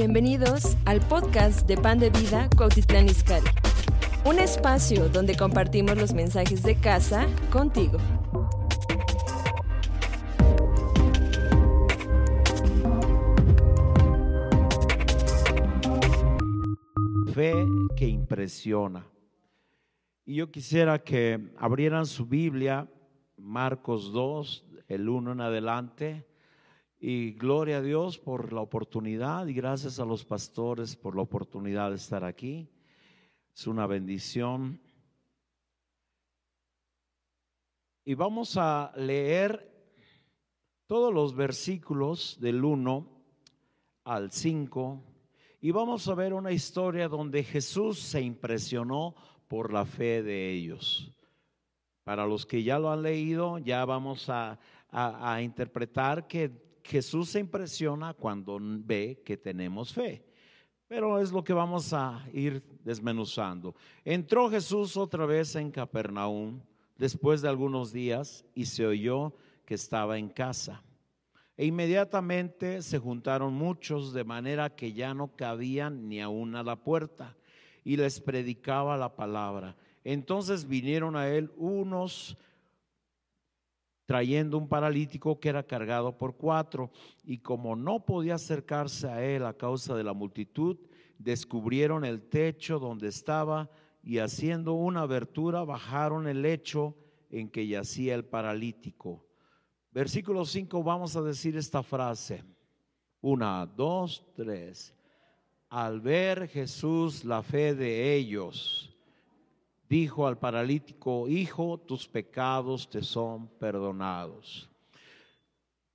Bienvenidos al podcast de Pan de Vida Cuautitlán Izcalli. Un espacio donde compartimos los mensajes de casa contigo. Fe que impresiona. Y yo quisiera que abrieran su Biblia, Marcos 2, el 1 en adelante. Y gloria a Dios por la oportunidad y gracias a los pastores por la oportunidad de estar aquí. Es una bendición. Y vamos a leer todos los versículos del 1 al 5 y vamos a ver una historia donde Jesús se impresionó por la fe de ellos. Para los que ya lo han leído, ya vamos a, a, a interpretar que Jesús se impresiona cuando ve que tenemos fe. Pero es lo que vamos a ir desmenuzando. Entró Jesús otra vez en Capernaum después de algunos días y se oyó que estaba en casa. E inmediatamente se juntaron muchos de manera que ya no cabían ni aún a la puerta y les predicaba la palabra. Entonces vinieron a él unos trayendo un paralítico que era cargado por cuatro, y como no podía acercarse a él a causa de la multitud, descubrieron el techo donde estaba y haciendo una abertura bajaron el lecho en que yacía el paralítico. Versículo 5 vamos a decir esta frase. Una, dos, tres. Al ver Jesús la fe de ellos, dijo al paralítico, hijo, tus pecados te son perdonados.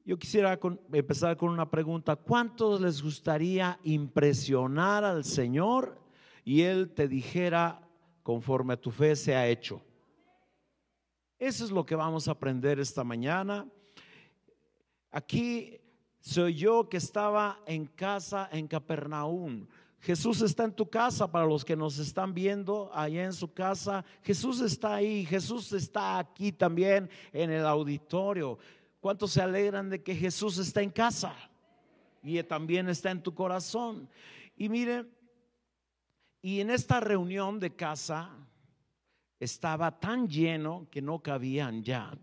Yo quisiera empezar con una pregunta. ¿Cuántos les gustaría impresionar al Señor y Él te dijera, conforme a tu fe se ha hecho? Eso es lo que vamos a aprender esta mañana. Aquí soy yo que estaba en casa en Capernaum. Jesús está en tu casa para los que nos están viendo allá en su casa. Jesús está ahí, Jesús está aquí también en el auditorio. ¿Cuántos se alegran de que Jesús está en casa? Y también está en tu corazón. Y mire, y en esta reunión de casa estaba tan lleno que no cabían ya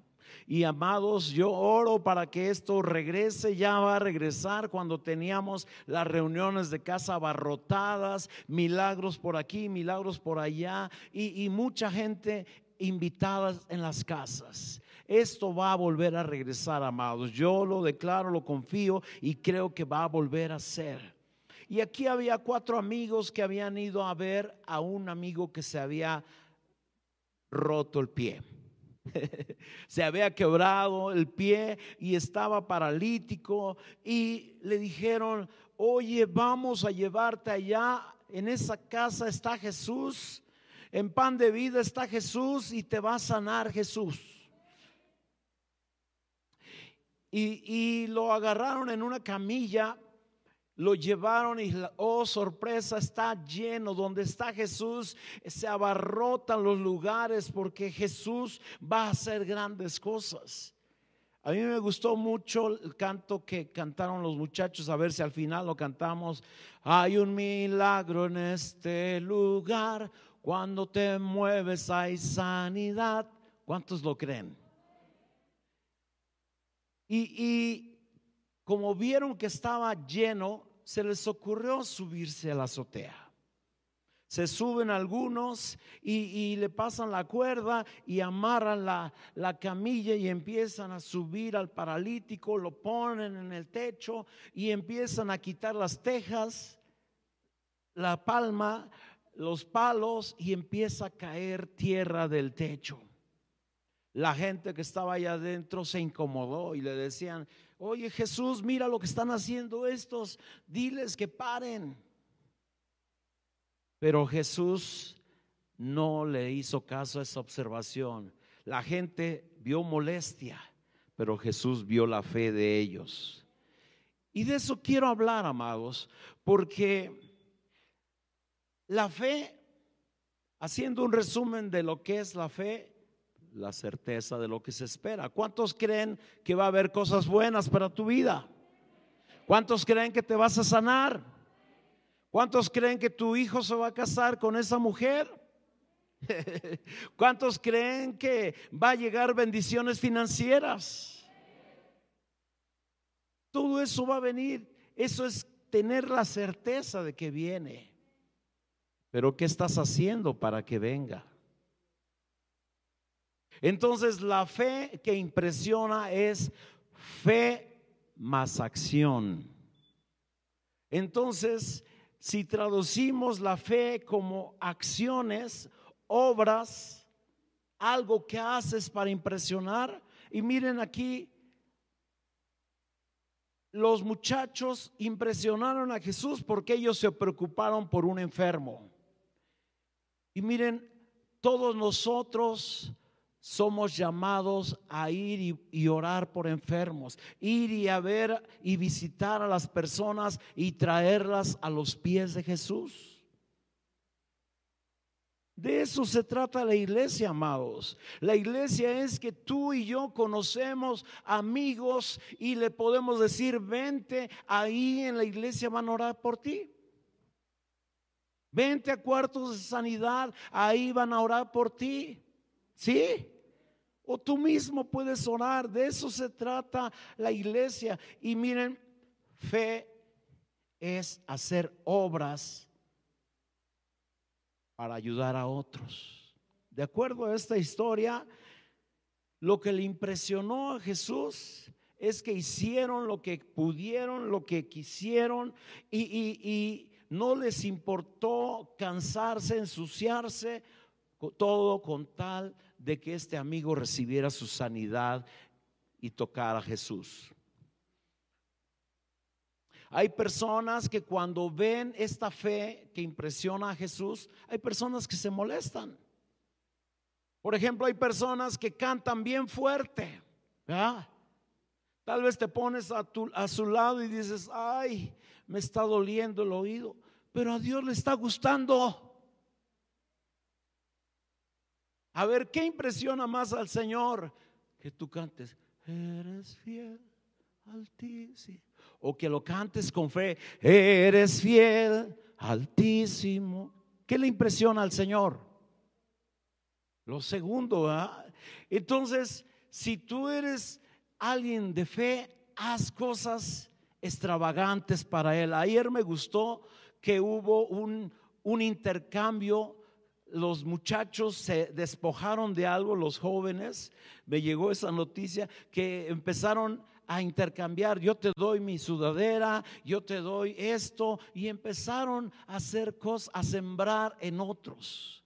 y amados, yo oro para que esto regrese, ya va a regresar cuando teníamos las reuniones de casa abarrotadas, milagros por aquí, milagros por allá y, y mucha gente invitada en las casas. Esto va a volver a regresar, amados. Yo lo declaro, lo confío y creo que va a volver a ser. Y aquí había cuatro amigos que habían ido a ver a un amigo que se había roto el pie. se había quebrado el pie y estaba paralítico y le dijeron, oye, vamos a llevarte allá, en esa casa está Jesús, en pan de vida está Jesús y te va a sanar Jesús. Y, y lo agarraron en una camilla lo llevaron y, oh sorpresa, está lleno. Donde está Jesús, se abarrotan los lugares porque Jesús va a hacer grandes cosas. A mí me gustó mucho el canto que cantaron los muchachos, a ver si al final lo cantamos. Hay un milagro en este lugar, cuando te mueves hay sanidad. ¿Cuántos lo creen? Y, y como vieron que estaba lleno, se les ocurrió subirse a la azotea. Se suben algunos y, le pasan la cuerda y amarran la, la camilla y empiezan a subir al paralítico, lo ponen en el techo y empiezan a quitar las tejas, la palma, los palos y empieza a caer tierra del techo. La gente que estaba allá adentro se incomodó y le decían, oye Jesús, mira lo que están haciendo estos, diles que paren. Pero Jesús no le hizo caso a esa observación. La gente vio molestia, pero Jesús vio la fe de ellos. Y de eso quiero hablar, amados, porque la fe, haciendo un resumen de lo que es la fe, la certeza de lo que se espera. ¿Cuántos creen que va a haber cosas buenas para tu vida? ¿Cuántos creen que te vas a sanar? ¿Cuántos creen que tu hijo se va a casar con esa mujer? ¿Cuántos creen que va a llegar bendiciones financieras? Todo eso va a venir. Eso es tener la certeza de que viene. Pero ¿qué estás haciendo para que venga? Entonces la fe que impresiona es fe más acción. Entonces, si traducimos la fe como acciones, obras, algo que haces para impresionar, y miren aquí, los muchachos impresionaron a Jesús porque ellos se preocuparon por un enfermo. Y miren, todos nosotros somos llamados a ir y, orar por enfermos, ir y a ver y visitar a las personas y traerlas a los pies de Jesús. De eso se trata la iglesia, amados. La iglesia es que tú y yo conocemos amigos y le podemos decir, vente, ahí en la iglesia van a orar por ti. Vente a cuartos de sanidad, ahí van a orar por ti. ¿Sí? O tú mismo puedes orar, de eso se trata la iglesia. Y miren, fe es hacer obras para ayudar a otros. De acuerdo a esta historia, lo que le impresionó a Jesús es que hicieron lo que pudieron, lo que quisieron y, y no les importó cansarse, ensuciarse, todo con tal de que este amigo recibiera su sanidad y tocara a Jesús. Hay personas que cuando ven esta fe que impresiona a Jesús, hay personas que se molestan. Por ejemplo, hay personas que cantan bien fuerte. Tal vez te pones a, a su lado y dices, ay, me está doliendo el oído, pero a Dios le está gustando. A ver, ¿qué impresiona más al Señor? Que tú cantes, eres fiel, altísimo. O que lo cantes con fe, eres fiel, altísimo. ¿Qué le impresiona al Señor? Lo segundo, Entonces, si tú eres alguien de fe, haz cosas extravagantes para Él. Ayer me gustó que hubo un, un intercambio los muchachos se despojaron de algo, los jóvenes, me llegó esa noticia que empezaron a intercambiar, yo te doy mi sudadera, yo te doy esto, y empezaron a hacer cosas, a sembrar en otros.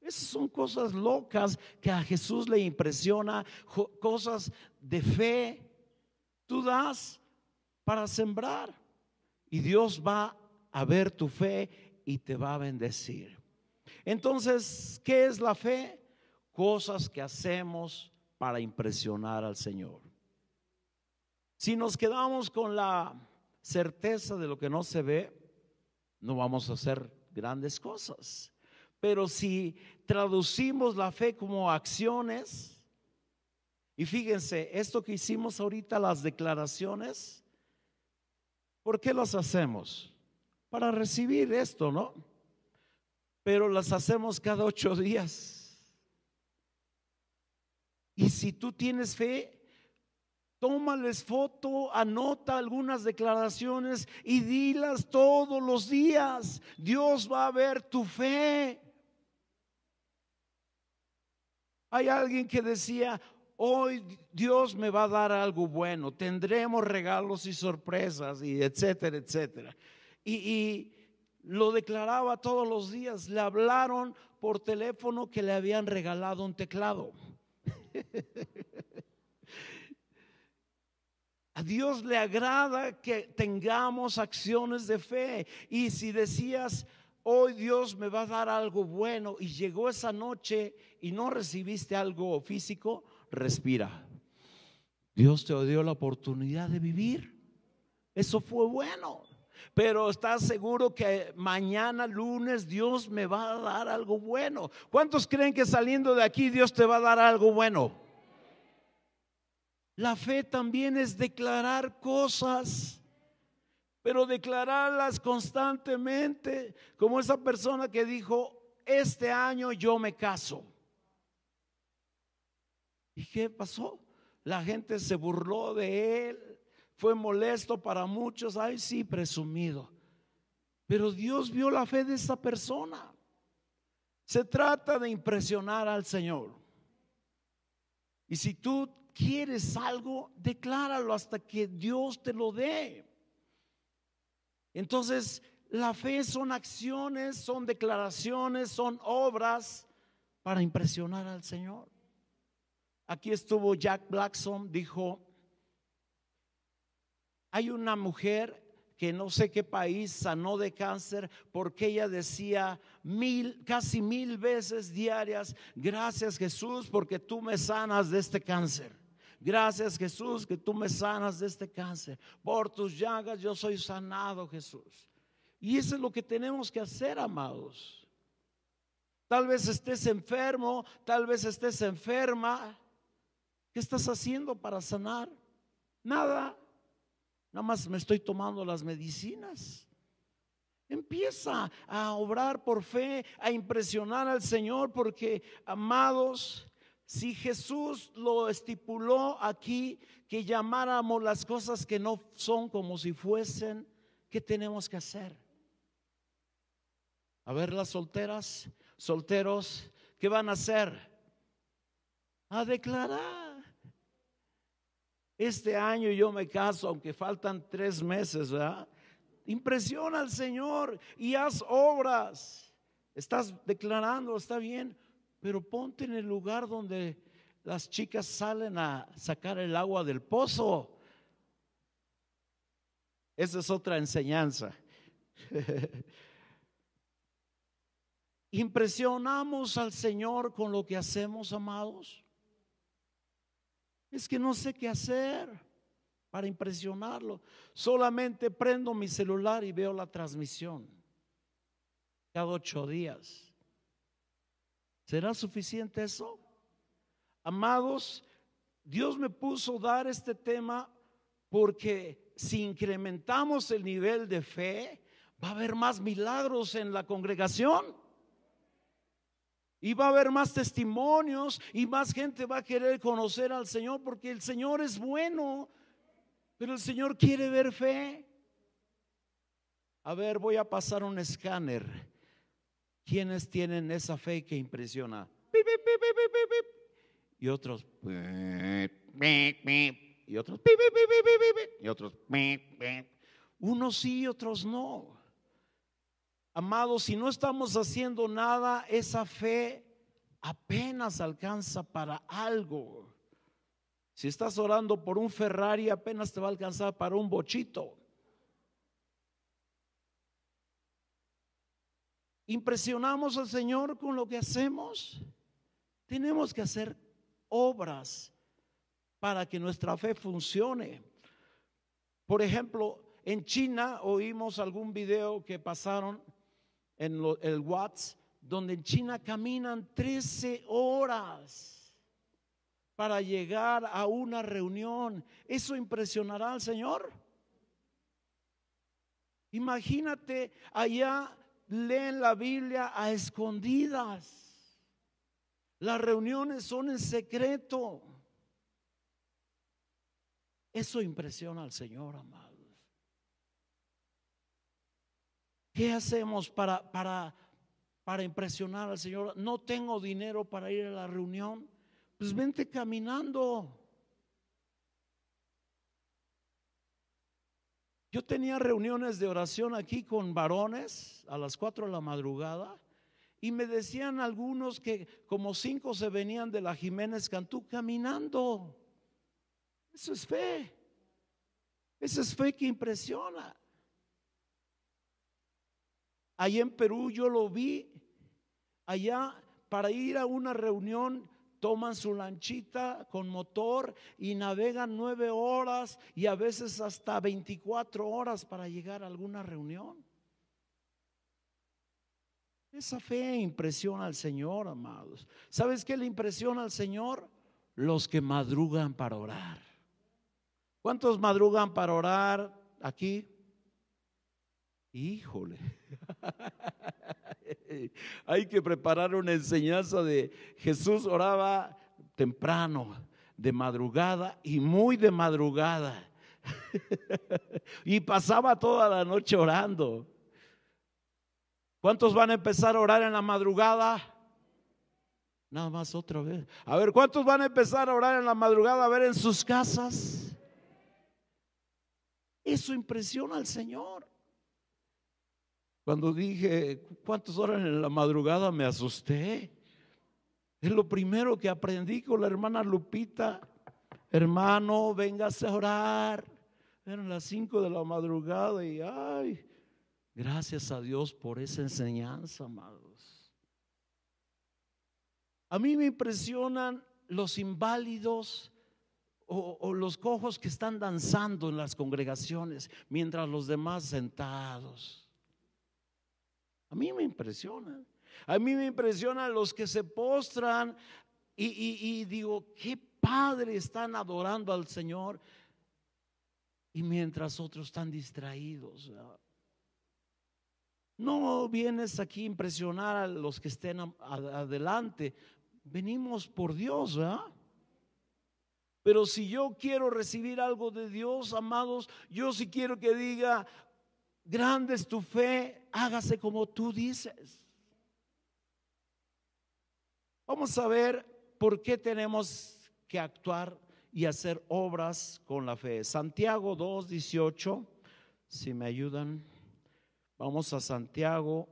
Esas son cosas locas que a Jesús le impresiona, cosas de fe. Tú das para sembrar y Dios va a ver tu fe y te va a bendecir. Entonces, ¿qué es la fe? Cosas que hacemos para impresionar al Señor. Si nos quedamos con la certeza de lo que no se ve, no vamos a hacer grandes cosas. Pero si traducimos la fe como acciones, y fíjense, esto que hicimos ahorita, las declaraciones, ¿por qué las hacemos? Para recibir esto, ¿no? Pero las hacemos cada ocho días. Y si tú tienes fe, tómales foto, anota algunas declaraciones y dilas todos los días. Dios va a ver tu fe. Hay alguien que decía, hoy Dios me va a dar algo bueno, tendremos regalos y sorpresas y etcétera, etcétera. Y, y lo declaraba todos los días. Le hablaron por teléfono que le habían regalado un teclado. A Dios le agrada que tengamos acciones de fe. Y si decías, hoy Dios me va a dar algo bueno y llegó esa noche y no recibiste algo físico, respira. Dios te dio la oportunidad de vivir. Eso fue bueno. Pero estás seguro que mañana lunes Dios me va a dar algo bueno. ¿Cuántos creen que saliendo de aquí Dios te va a dar algo bueno? La fe también es declarar cosas. pero declararlas constantemente, como esa persona que dijo, este año yo me caso. ¿Y qué pasó? La gente se burló de él, fue molesto para muchos, ay sí, presumido. Pero Dios vio la fe de esa persona. Se trata de impresionar al Señor. Y si tú quieres algo, decláralo hasta que Dios te lo dé. Entonces, la fe son acciones, son declaraciones, son obras para impresionar al Señor. Aquí estuvo Jack Blackson, dijo, hay una mujer que no sé qué país sanó de cáncer porque ella decía mil, casi mil veces diarias, gracias Jesús porque tú me sanas de este cáncer. Gracias Jesús que tú me sanas de este cáncer. Por tus llagas yo soy sanado Jesús. Y eso es lo que tenemos que hacer, amados. Tal vez estés enfermo, tal vez estés enferma. ¿Qué estás haciendo para sanar? Nada. Nada más me estoy tomando las medicinas. Empieza a obrar por fe, a impresionar al Señor, porque, amados, si Jesús lo estipuló aquí, que llamáramos las cosas que no son como si fuesen, ¿qué tenemos que hacer? A ver las solteras, solteros, ¿qué van a hacer? A declarar. Este año yo me caso, aunque faltan tres meses, ¿verdad? Impresiona al Señor y haz obras. Estás declarando, está bien, pero ponte en el lugar donde las chicas salen a sacar el agua del pozo. Esa es otra enseñanza. Impresionamos al Señor con lo que hacemos, amados. Es que no sé qué hacer para impresionarlo. Solamente prendo mi celular y veo la transmisión cada ocho días. ¿Será suficiente eso? Amados, Dios me puso dar este tema porque si incrementamos el nivel de fe, va a haber más milagros en la congregación. Y va a haber más testimonios y más gente va a querer conocer al Señor porque el Señor es bueno, pero el Señor quiere ver fe. A ver, voy a pasar un escáner. ¿Quiénes tienen esa fe que impresiona? Y otros. Y otros. Y otros. Unos sí, otros no. Amados, si no estamos haciendo nada, esa fe apenas alcanza para algo. Si estás orando por un Ferrari, apenas te va a alcanzar para un bochito. Impresionamos al Señor con lo que hacemos. Tenemos que hacer obras para que nuestra fe funcione. Por ejemplo, en China oímos algún video que pasaron en el Watts, donde en China caminan 13 horas para llegar a una reunión. ¿Eso impresionará al Señor? Imagínate, allá leen la Biblia a escondidas. Las reuniones son en secreto. Eso impresiona al Señor, amado. ¿Qué hacemos para, para, para impresionar al Señor? No tengo dinero para ir a la reunión. Pues vente caminando. Yo tenía reuniones de oración aquí con varones a las 4 de la madrugada y me decían algunos que como cinco se venían de la Jiménez Cantú caminando. Eso es fe. Esa es fe que impresiona. Allá en Perú yo lo vi. Allá para ir a una reunión toman su lanchita con motor y navegan nueve horas y a veces hasta 24 horas para llegar a alguna reunión. Esa fe impresiona al Señor, amados. ¿Sabes qué le impresiona al Señor? Los que madrugan para orar. ¿Cuántos madrugan para orar aquí? Híjole. Hay que preparar una enseñanza de Jesús oraba temprano, de madrugada y muy de madrugada. y pasaba toda la noche orando. ¿Cuántos van a empezar a orar en la madrugada? Nada más otra vez. A ver, ¿cuántos van a empezar a orar en la madrugada a ver en sus casas? Eso impresiona al Señor. Cuando dije, ¿cuántos oran en la madrugada? Me asusté. Es lo primero que aprendí con la hermana Lupita. Hermano, véngase a orar. Eran las cinco de la madrugada y ay, gracias a Dios por esa enseñanza, amados. A mí me impresionan los inválidos o, los cojos que están danzando en las congregaciones mientras los demás sentados. A mí me impresionan. A mí me impresionan los que se postran y digo, qué padre están adorando al Señor y mientras otros están distraídos. No vienes aquí a impresionar a los que estén adelante. Venimos por Dios, ¿verdad? Pero si yo quiero recibir algo de Dios, amados, yo sí quiero que diga, grande es tu fe, hágase como tú dices. Vamos a ver por qué tenemos que actuar y hacer obras con la fe. Santiago 2.18, si me ayudan, vamos a Santiago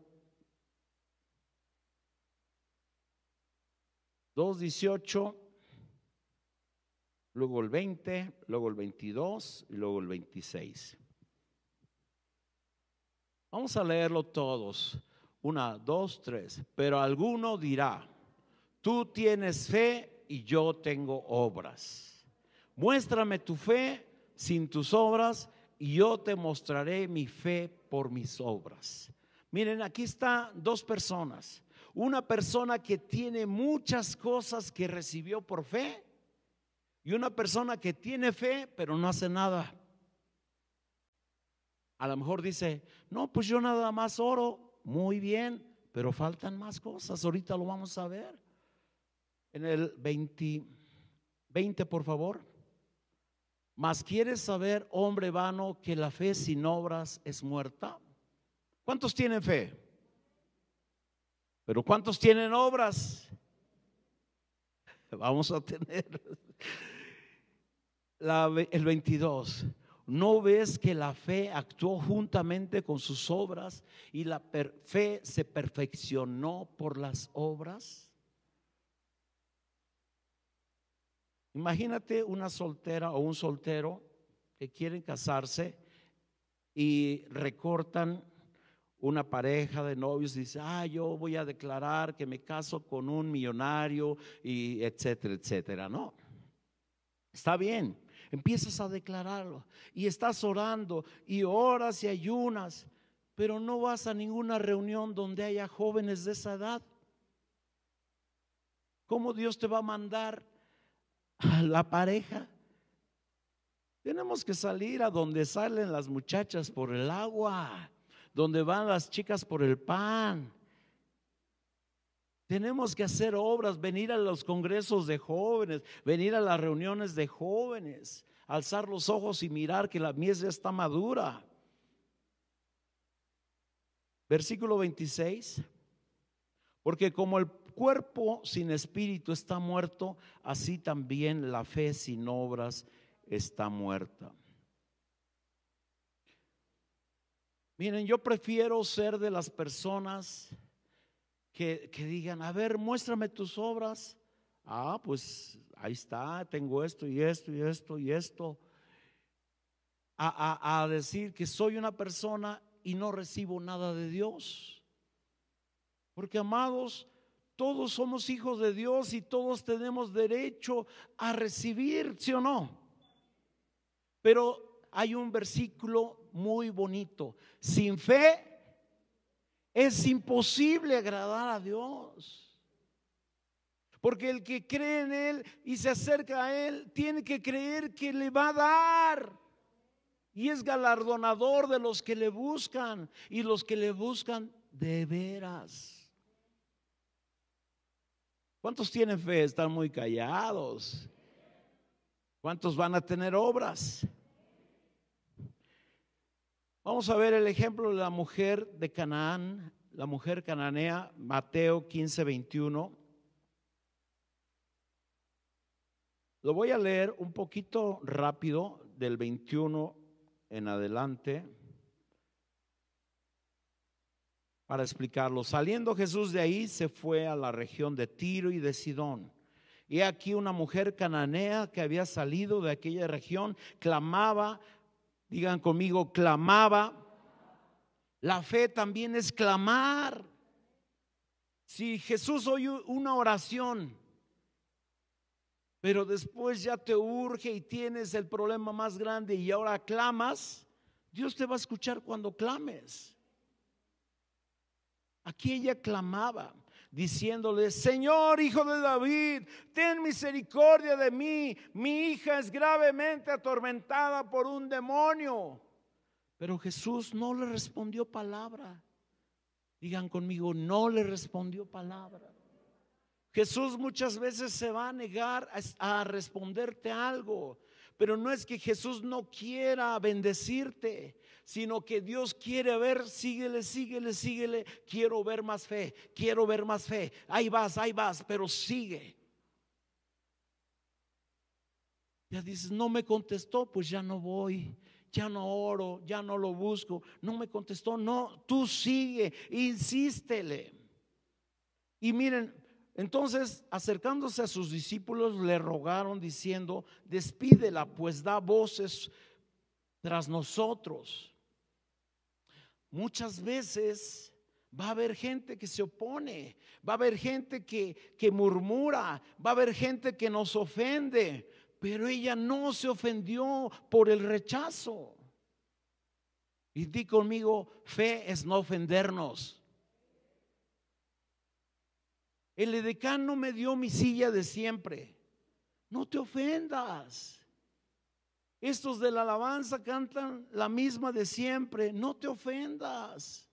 2.18, luego el 20, luego el 22 y luego el 26. Vamos a leerlo todos. Una, dos, tres. Pero alguno dirá, tú tienes fe y yo tengo obras. Muéstrame tu fe sin tus obras y yo te mostraré mi fe por mis obras. Miren, aquí está dos personas. Una persona que tiene muchas cosas que recibió por fe y una persona que tiene fe pero no hace nada. A lo mejor dice, no, pues yo nada más oro, muy bien, pero faltan más cosas, ahorita lo vamos a ver. En el 20, 20 por favor. Mas quieres saber, hombre vano, que la fe sin obras es muerta. ¿Cuántos tienen fe? Pero ¿cuántos tienen obras? Vamos a tener el 22. ¿No ves que la fe actuó juntamente con sus obras y la fe se perfeccionó por las obras? Imagínate una soltera o un soltero que quieren casarse y recortan una pareja de novios y dice, ah, yo voy a declarar que me caso con un millonario y etcétera, etcétera. No, está bien, empiezas a declararlo y estás orando y oras y ayunas, pero no vas a ninguna reunión donde haya jóvenes de esa edad. ¿Cómo Dios te va a mandar a la pareja. Tenemos que salir a donde salen las muchachas por el agua, donde van las chicas por el pan. Tenemos que hacer obras, venir a los congresos de jóvenes, venir a las reuniones de jóvenes, alzar los ojos y mirar que la mies ya está madura. Versículo 26. Porque como el cuerpo sin espíritu está muerto, así también la fe sin obras está muerta. Miren, yo prefiero ser de las personas que, digan, a ver, muéstrame tus obras. Ah, pues ahí está, tengo esto y esto y esto y esto. a decir que soy una persona y no recibo nada de Dios. Porque amados, todos somos hijos de Dios y todos tenemos derecho a recibir, ¿sí o no? Pero hay un versículo muy bonito. Sin fe es imposible agradar a Dios. Porque el que cree en Él y se acerca a Él, tiene que creer que le va a dar. y es galardonador de los que le buscan y los que le buscan de veras. ¿Cuántos tienen fe? Están muy callados. ¿Cuántos van a tener obras? Vamos a ver el ejemplo de la mujer de Canaán, la mujer cananea, Mateo 15, 21. Lo voy a leer un poquito rápido, del 21 en adelante, para explicarlo. Saliendo Jesús de ahí, se fue a la región de Tiro y de Sidón. Y aquí una mujer cananea que había salido de aquella región clamaba, digan conmigo, clamaba. La fe también es clamar. Si Jesús oye una oración, pero después ya te urge y tienes el problema más grande y ahora clamas, Dios te va a escuchar cuando clames. Aquí ella clamaba diciéndole, Señor, hijo de David, ten misericordia de mí, mi hija es gravemente atormentada por un demonio. Pero Jesús no le respondió palabra. Digan conmigo, no le respondió palabra. Jesús muchas veces se va a negar a, responderte algo, pero no es que Jesús no quiera bendecirte, sino que Dios quiere ver, síguele, síguele, síguele, quiero ver más fe, quiero ver más fe, ahí vas, ahí vas, pero sigue. Ya dices, no me contestó, pues ya no voy, ya no oro, ya no lo busco, no me contestó, no, tú sigue, insístele. Y miren, entonces, acercándose a sus discípulos, le rogaron diciendo, despídela, pues da voces tras nosotros. Muchas veces va a haber gente que se opone, va a haber gente que, murmura, va a haber gente que nos ofende, pero ella no se ofendió por el rechazo. Y di conmigo, fe es no ofendernos. El edecán no me dio mi silla de siempre. No te ofendas. Estos de la alabanza cantan la misma de siempre. No te ofendas.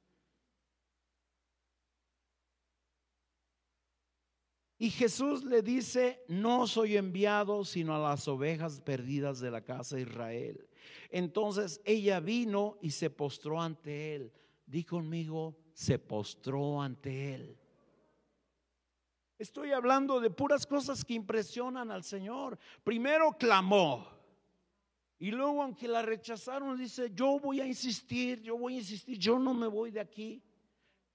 Y Jesús le dice, no soy enviado sino a las ovejas perdidas de la casa de Israel. Entonces ella vino y se postró ante él. Di conmigo, se postró ante él. Estoy hablando de puras cosas que impresionan al Señor. Primero clamó. Y luego, aunque la rechazaron, dice, yo voy a insistir, yo voy a insistir, yo no me voy de aquí.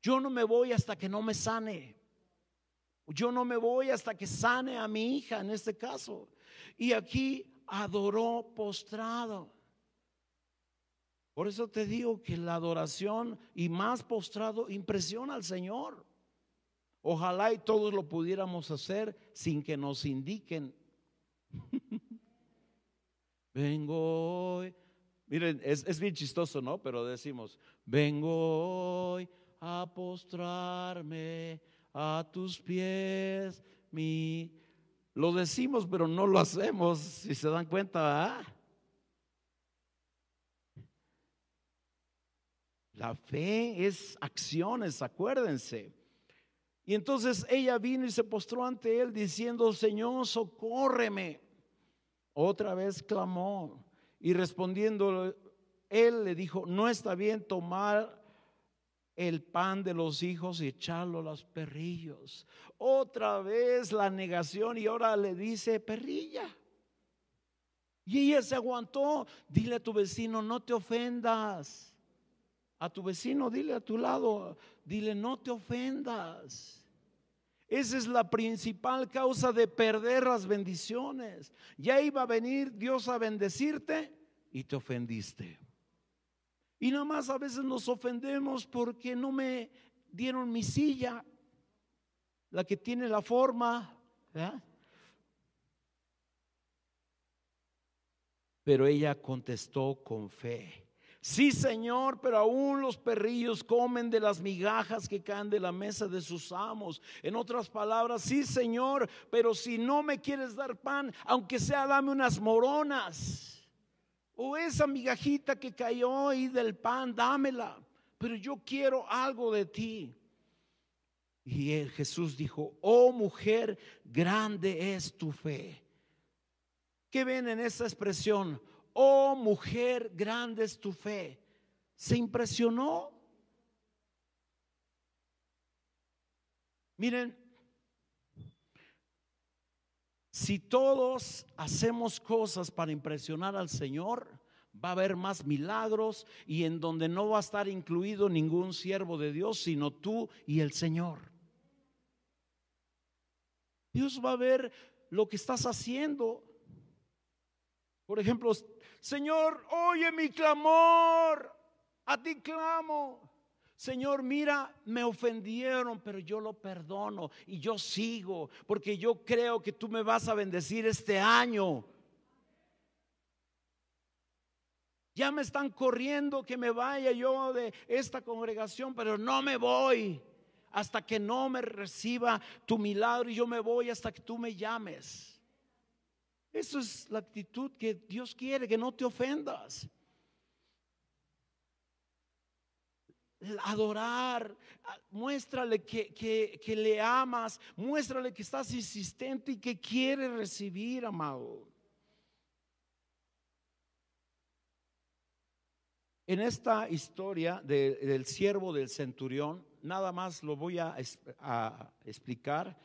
Yo no me voy hasta que no me sane. Yo no me voy hasta que sane a mi hija en este caso. Y aquí adoró postrado. Por eso te digo que la adoración y más postrado impresiona al Señor. Ojalá y todos lo pudiéramos hacer sin que nos indiquen. vengo hoy. Miren, es, bien chistoso, ¿no? Pero decimos, vengo hoy a postrarme a tus pies, mi... Lo decimos, pero no lo hacemos, si se dan cuenta. La fe es acciones, acuérdense. Y entonces ella vino y se postró ante él diciendo, Señor, socórreme. Otra vez clamó y respondiendo, él le dijo, no está bien tomar el pan de los hijos y echarlo a los perrillos. Otra vez la negación y ahora le dice, perrilla. Y ella se aguantó. Dile a tu vecino, no te ofendas. A tu vecino, dile a tu lado, dile, no te ofendas. Esa es la principal causa de perder las bendiciones. Ya iba a venir Dios a bendecirte y te ofendiste. Y nada más a veces nos ofendemos porque no me dieron mi silla, la que tiene la forma. Pero ella contestó con fe. Sí, Señor, pero aún los perrillos comen de las migajas que caen de la mesa de sus amos. En otras palabras, sí, Señor, pero si no me quieres dar pan, aunque sea, dame unas moronas. O esa migajita que cayó ahí del pan, dámela. Pero yo quiero algo de ti. Y Jesús dijo, oh mujer, grande es tu fe. ¿Qué ven en esa expresión? Oh mujer, grande es tu fe. ¿Se impresionó? Miren, si todos hacemos cosas para impresionar al Señor, va a haber más milagros y en donde no va a estar incluido ningún siervo de Dios, sino tú y el Señor. Dios va a ver lo que estás haciendo. Por ejemplo, Señor, oye mi clamor, a ti clamo. Señor, mira, me ofendieron, pero yo lo perdono y yo sigo, porque yo creo que tú me vas a bendecir este año. Ya me están corriendo que me vaya yo de esta congregación, pero no me voy hasta que no me reciba tu milagro y yo me voy hasta que tú me llames. Eso es la actitud que Dios quiere, que no te ofendas. adorar, muéstrale que, que, le amas, muéstrale que estás insistente y que quiere recibir, amado. En esta historia del siervo del centurión, nada más lo voy a explicar,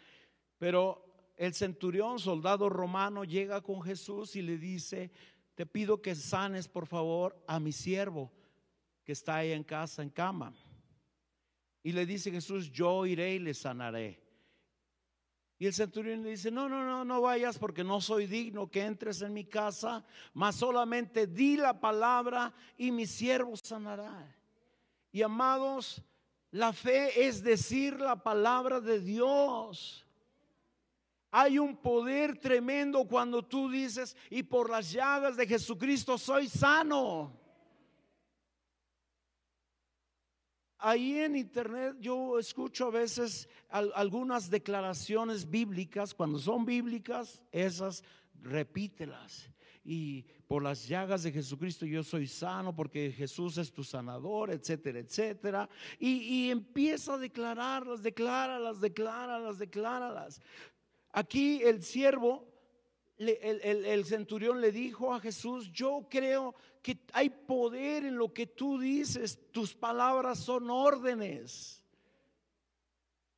pero el centurión, soldado romano, llega con Jesús y le dice, te pido que sanes por favor a mi siervo que está ahí en casa, en cama. Y le dice Jesús, yo iré y le sanaré. Y el centurión le dice, no, no, no, no vayas porque no soy digno que entres en mi casa, mas solamente di la palabra y mi siervo sanará. Y amados, la fe es decir la palabra de Dios. Hay un poder tremendo cuando tú dices, y por las llagas de Jesucristo soy sano. ahí en internet yo escucho a veces algunas declaraciones bíblicas, cuando son bíblicas, esas repítelas. Y por las llagas de Jesucristo yo soy sano porque Jesús es tu sanador, etcétera, etcétera. Y, y empieza a declararlas, decláralas, decláralas, decláralas. Aquí el siervo el, centurión le dijo a Jesús, yo creo que hay poder en lo que tú dices, tus palabras son órdenes.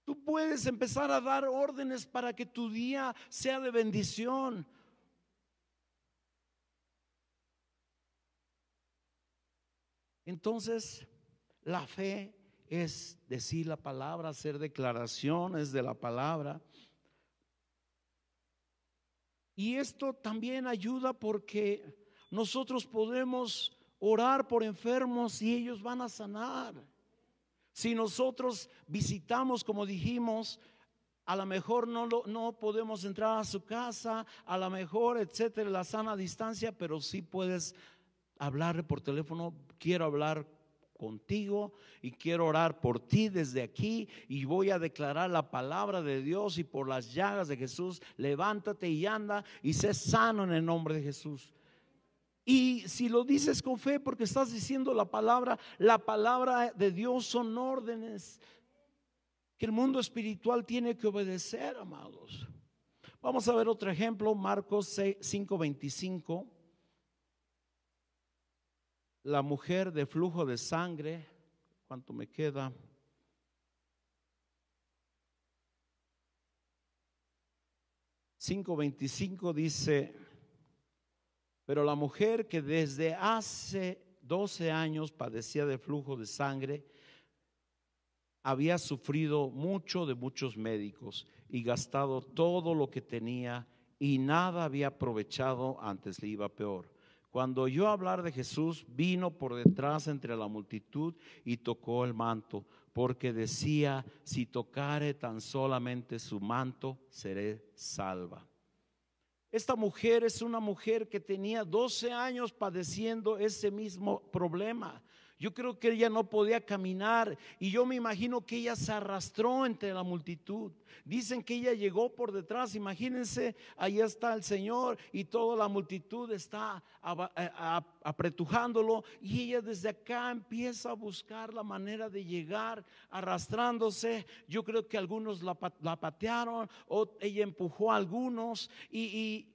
Tú puedes empezar a dar órdenes para que tu día sea de bendición. Entonces, la fe es decir la palabra, hacer declaraciones de la palabra. Y esto también ayuda porque nosotros podemos orar por enfermos y ellos van a sanar. Si nosotros visitamos, como dijimos, a lo mejor no, no podemos entrar a su casa, a lo mejor, etcétera, la sana distancia, pero sí puedes hablarle por teléfono, quiero hablar contigo y quiero orar por ti desde aquí y voy a declarar la palabra de Dios y por las llagas de Jesús, levántate y anda y sé sano en el nombre de Jesús. Y si lo dices con fe porque estás diciendo la palabra, la palabra de Dios son órdenes que el mundo espiritual tiene que obedecer, amados. Vamos a ver otro ejemplo, Marcos 5:25 la mujer de flujo de sangre, ¿cuánto me queda? ...5.25 dice... ...pero la mujer que desde hace 12 años... ...padecía de flujo de sangre... ...había sufrido mucho de muchos médicos... ...y gastado todo lo que tenía... ...y nada había aprovechado... ...antes le iba peor cuando oyó hablar de Jesús, vino por detrás entre la multitud y tocó el manto, porque decía, si tocare tan solamente su manto, seré salva. Esta mujer es una mujer que tenía 12 años padeciendo ese mismo problema. Yo creo que ella no podía caminar y yo me imagino que ella se arrastró entre la multitud. Dicen que ella llegó por detrás, imagínense, ahí está el Señor y toda la multitud está eh, apretujándolo y ella desde acá empieza a buscar la manera de llegar arrastrándose. Yo creo que algunos la, patearon o ella empujó a algunos y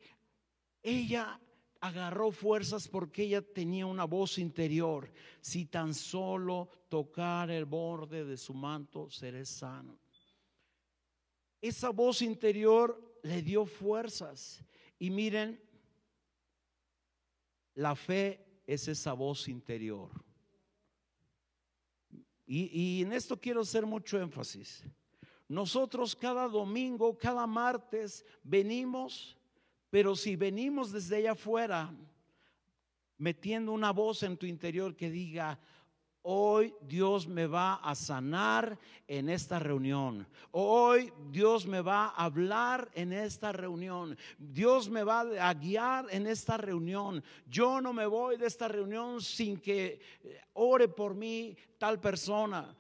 ella agarró fuerzas porque ella tenía una voz interior. Si tan solo tocar el borde de su manto, seré sano. Esa voz interior le dio fuerzas. Y miren, la fe es esa voz interior. Y, y en esto quiero hacer mucho énfasis. Nosotros cada domingo, cada martes, venimos pero si venimos desde allá afuera, metiendo una voz en tu interior que diga, Hoy Dios me va a sanar en esta reunión. Hoy Dios me va a hablar en esta reunión. Dios me va a guiar en esta reunión. Yo no me voy de esta reunión sin que eh, ore por mí tal persona.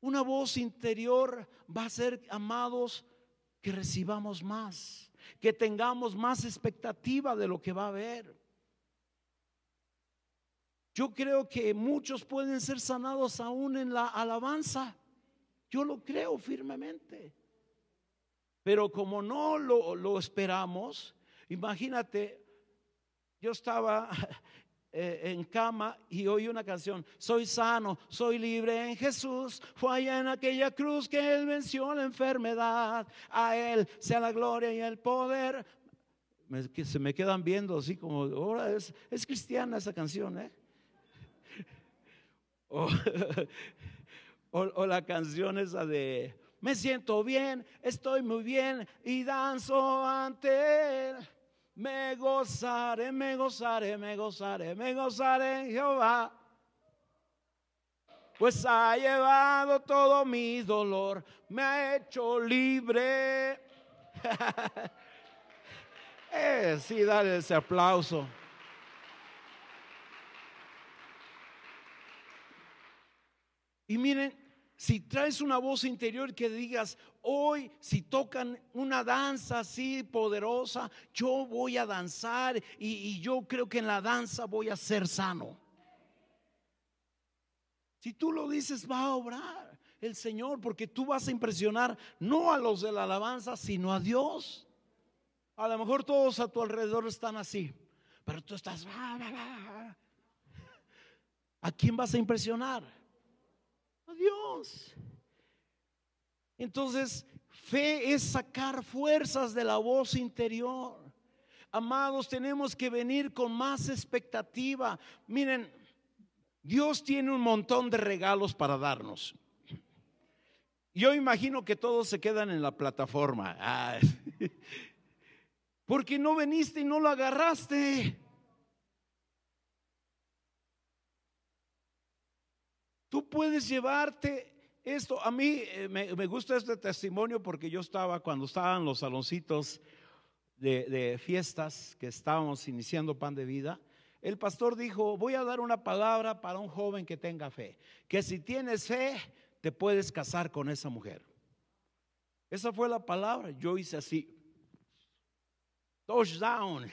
Una voz interior va a ser, amados, que recibamos más que tengamos más expectativa de lo que va a haber. Yo creo que muchos pueden ser sanados aún en la alabanza. Yo lo creo firmemente. Pero como no lo, lo esperamos, imagínate, yo estaba eh, en cama y oí una canción, soy sano, soy libre en Jesús, fue allá en aquella cruz que Él venció la enfermedad, a Él sea la gloria y el poder. que se me quedan viendo así como, ahora es, es cristiana esa canción, ¿eh? O, o la canción esa de, me siento bien, estoy muy bien y danzo ante Él. Me gozaré, me gozaré, me gozaré, me gozaré en Jehová. Pues ha llevado todo mi dolor, me ha hecho libre. eh, sí, dale ese aplauso. Y miren, si traes una voz interior que digas, hoy si tocan una danza así poderosa, yo voy a danzar y, yo creo que en la danza voy a ser sano. Si tú lo dices, va a obrar el Señor, porque tú vas a impresionar no a los de la alabanza, sino a Dios. A lo mejor todos a tu alrededor están así, pero tú estás... ¿A quién vas a impresionar? Dios. Entonces, fe es sacar fuerzas de la voz interior. Amados, tenemos que venir con más expectativa. Miren, Dios tiene un montón de regalos para darnos. Yo imagino que todos se quedan en la plataforma. porque no veniste y no lo agarraste. Tú puedes llevarte esto, a mí eh, me, gusta este testimonio porque yo estaba cuando estaban los saloncitos de, de fiestas que estábamos iniciando pan de vida. El pastor dijo, voy a dar una palabra para un joven que tenga fe, que si tienes fe, te puedes casar con esa mujer. Esa fue la palabra. Yo hice así, touchdown.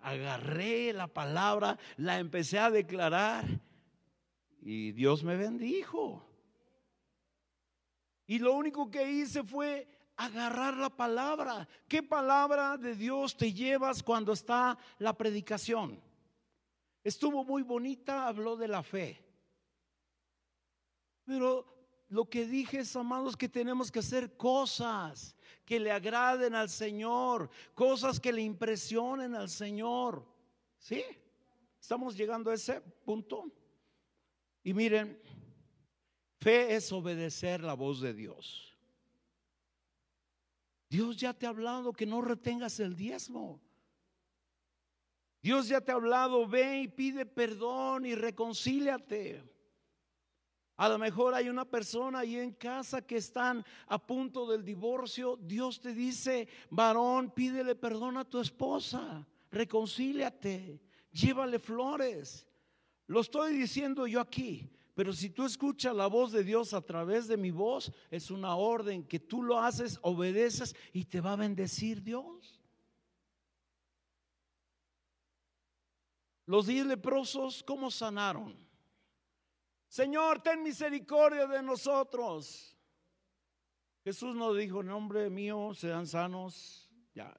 Agarré la palabra, la empecé a declarar y Dios me bendijo. Y lo único que hice fue agarrar la palabra. ¿Qué palabra de Dios te llevas cuando está la predicación? Estuvo muy bonita, habló de la fe. Pero lo que dije es, amados, que tenemos que hacer cosas que le agraden al Señor, cosas que le impresionen al Señor. ¿Sí? Estamos llegando a ese punto. Y miren, Fe es obedecer la voz de Dios. Dios ya te ha hablado que no retengas el diezmo. Dios ya te ha hablado, ve y pide perdón y reconcíliate. A lo mejor hay una persona ahí en casa que están a punto del divorcio. Dios te dice, varón, pídele perdón a tu esposa, reconcíliate, llévale flores. Lo estoy diciendo yo aquí, pero si tú escuchas la voz de Dios a través de mi voz, es una orden que tú lo haces, obedeces y te va a bendecir Dios. Los diez leprosos, ¿cómo sanaron? Señor, ten misericordia de nosotros. Jesús no dijo, en nombre mío, sean sanos. Ya,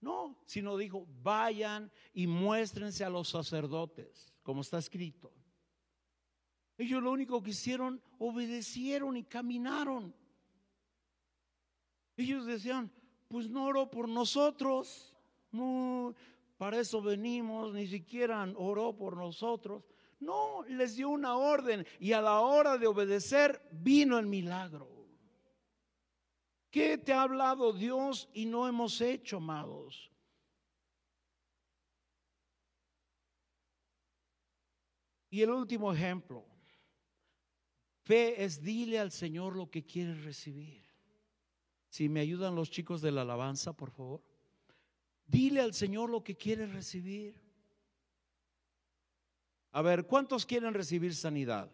No, sino dijo, vayan y muéstrense a los sacerdotes, como está escrito. Ellos lo único que hicieron, obedecieron y caminaron. Ellos decían, pues no oró por nosotros, no, para eso venimos, ni siquiera oró por nosotros. No, les dio una orden y a la hora de obedecer vino el milagro. ¿Qué te ha hablado Dios y no hemos hecho, amados? Y el último ejemplo, fe es dile al Señor lo que quieres recibir. Si me ayudan los chicos de la alabanza, por favor. Dile al Señor lo que quieres recibir. A ver, ¿cuántos quieren recibir sanidad?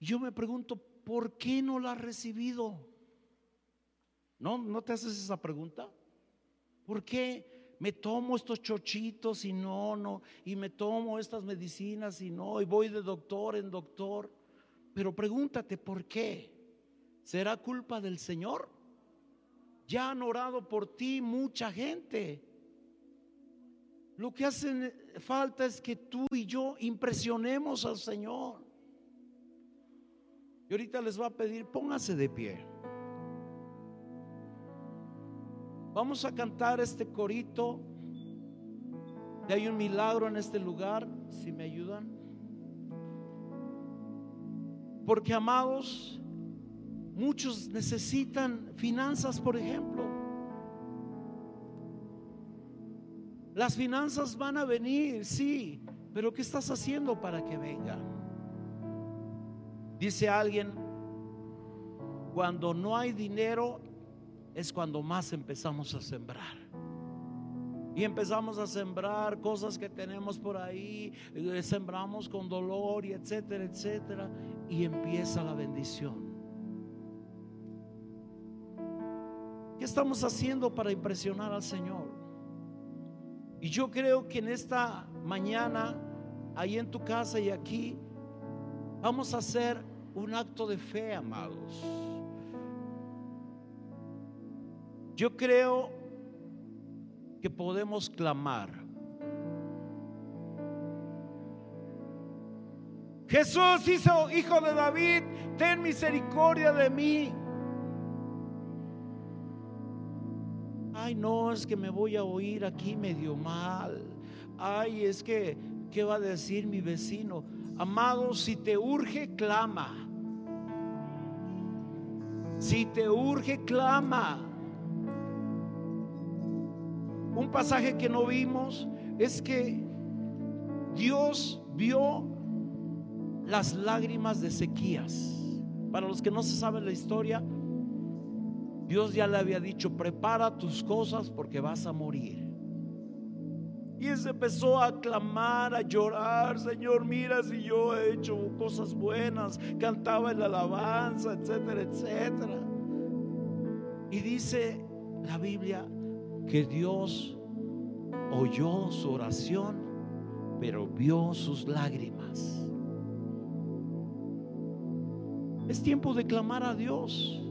Yo me pregunto, ¿por qué no la has recibido? ¿No, ¿No te haces esa pregunta? ¿Por qué me tomo estos chochitos y no, no, y me tomo estas medicinas y no, y voy de doctor en doctor? Pero pregúntate, ¿por qué? ¿Será culpa del Señor? Ya han orado por ti mucha gente. Lo que hace falta es que tú y yo impresionemos al Señor. Ahorita les va a pedir, pónganse de pie. Vamos a cantar este corito. Y hay un milagro en este lugar, si me ayudan. Porque amados, muchos necesitan finanzas, por ejemplo. Las finanzas van a venir, sí, pero ¿qué estás haciendo para que vengan? Dice alguien, cuando no hay dinero es cuando más empezamos a sembrar. Y empezamos a sembrar cosas que tenemos por ahí, eh, sembramos con dolor y etcétera, etcétera, y empieza la bendición. ¿Qué estamos haciendo para impresionar al Señor? Y yo creo que en esta mañana, ahí en tu casa y aquí, Vamos a hacer un acto de fe, amados. Yo creo que podemos clamar. Jesús hizo hijo de David, ten misericordia de mí. Ay, no, es que me voy a oír aquí medio mal. Ay, es que, ¿qué va a decir mi vecino? Amado, si te urge, clama. Si te urge, clama. Un pasaje que no vimos es que Dios vio las lágrimas de Ezequías. Para los que no se saben la historia, Dios ya le había dicho, prepara tus cosas porque vas a morir. Y se empezó a clamar, a llorar, Señor, mira si yo he hecho cosas buenas, cantaba en la alabanza, etcétera, etcétera. Y dice la Biblia que Dios oyó su oración, pero vio sus lágrimas. Es tiempo de clamar a Dios.